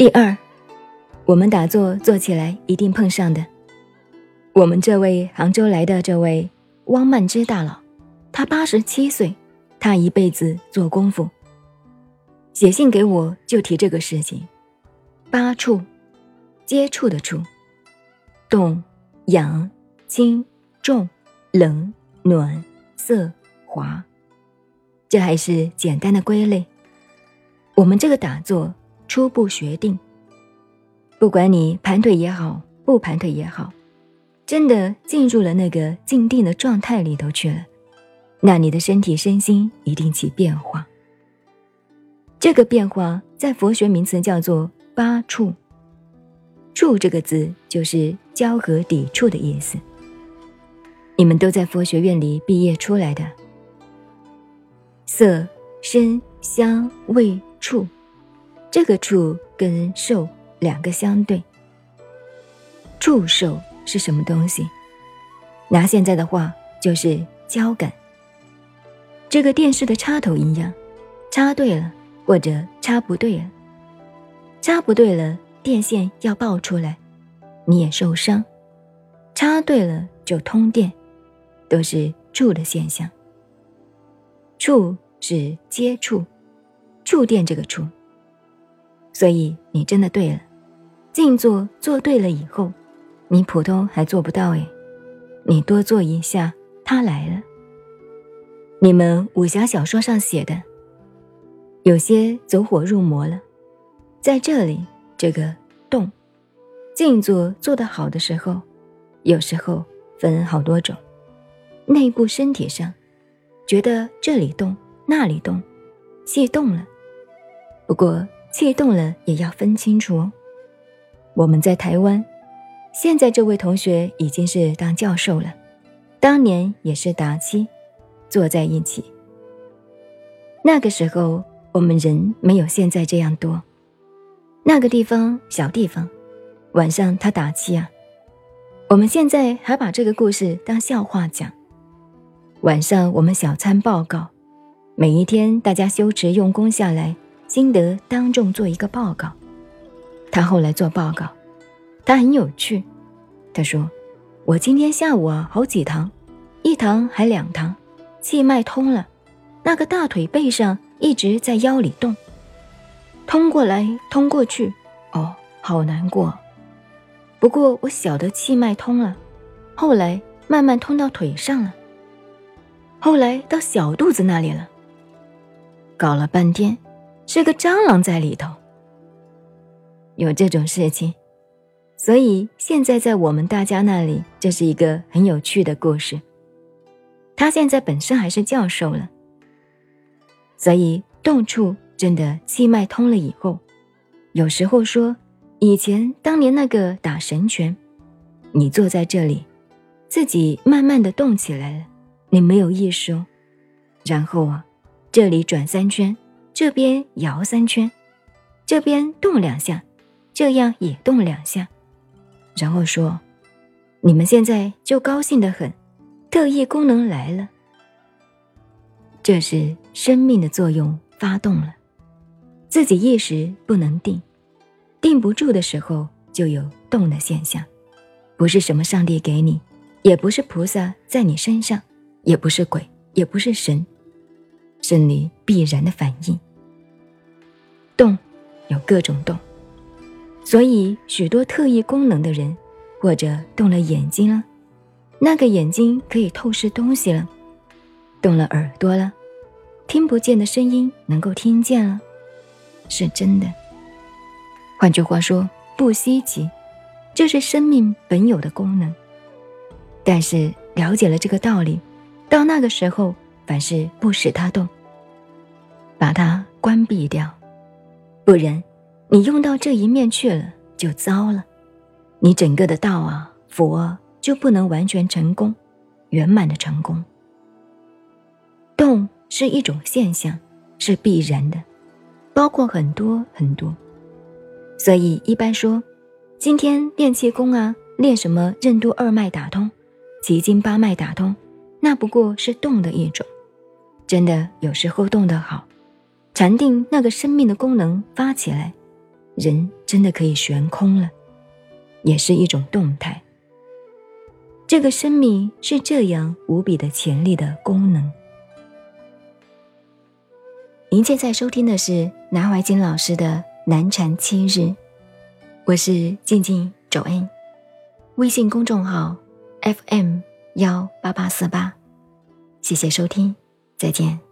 第二，我们打坐做起来一定碰上的。我们这位杭州来的这位汪曼之大佬，他八十七岁，他一辈子做功夫。写信给我就提这个事情。八处，接触的触，动、痒、轻、重、冷、暖、色、滑，这还是简单的归类。我们这个打坐。初步决定，不管你盘腿也好，不盘腿也好，真的进入了那个静定的状态里头去了，那你的身体身心一定起变化。这个变化在佛学名词叫做八处，处这个字就是交合抵触的意思。你们都在佛学院里毕业出来的，色、声、香、味、触。这个触跟受两个相对，触受是什么东西？拿现在的话就是交感。这个电视的插头一样，插对了或者插不对了，插不对了电线要爆出来，你也受伤；插对了就通电，都是触的现象。触是接触，触电这个触。所以你真的对了，静坐做对了以后，你普通还做不到哎，你多做一下，他来了。你们武侠小说上写的，有些走火入魔了，在这里这个动，静坐做得好的时候，有时候分好多种，内部身体上，觉得这里动那里动，气动了，不过。气动了也要分清楚。我们在台湾，现在这位同学已经是当教授了，当年也是打七，坐在一起。那个时候我们人没有现在这样多，那个地方小地方，晚上他打七啊。我们现在还把这个故事当笑话讲。晚上我们小餐报告，每一天大家修持用功下来。心得当众做一个报告。他后来做报告，他很有趣。他说：“我今天下午啊，好几堂，一堂还两堂，气脉通了。那个大腿背上一直在腰里动，通过来通过去，哦，好难过。不过我晓得气脉通了，后来慢慢通到腿上了，后来到小肚子那里了。搞了半天。”是个蟑螂在里头，有这种事情，所以现在在我们大家那里，这是一个很有趣的故事。他现在本身还是教授了，所以动处真的气脉通了以后，有时候说以前当年那个打神拳，你坐在这里，自己慢慢的动起来了，你没有意识哦，然后啊，这里转三圈。这边摇三圈，这边动两下，这样也动两下，然后说：“你们现在就高兴的很，特异功能来了。”这是生命的作用发动了，自己一时不能定，定不住的时候就有动的现象，不是什么上帝给你，也不是菩萨在你身上，也不是鬼，也不是神，是你必然的反应。动，有各种动，所以许多特异功能的人，或者动了眼睛了，那个眼睛可以透视东西了；动了耳朵了，听不见的声音能够听见了，是真的。换句话说，不稀奇，这是生命本有的功能。但是了解了这个道理，到那个时候，凡事不使它动，把它关闭掉。不然，你用到这一面去了，就糟了。你整个的道啊，佛就不能完全成功，圆满的成功。动是一种现象，是必然的，包括很多很多。所以一般说，今天练气功啊，练什么任督二脉打通，奇经八脉打通，那不过是动的一种。真的有时候动得好。禅定那个生命的功能发起来，人真的可以悬空了，也是一种动态。这个生命是这样无比的潜力的功能。您现在收听的是南怀瑾老师的《南禅七日》，我是静静周恩，微信公众号 FM 幺八八四八，谢谢收听，再见。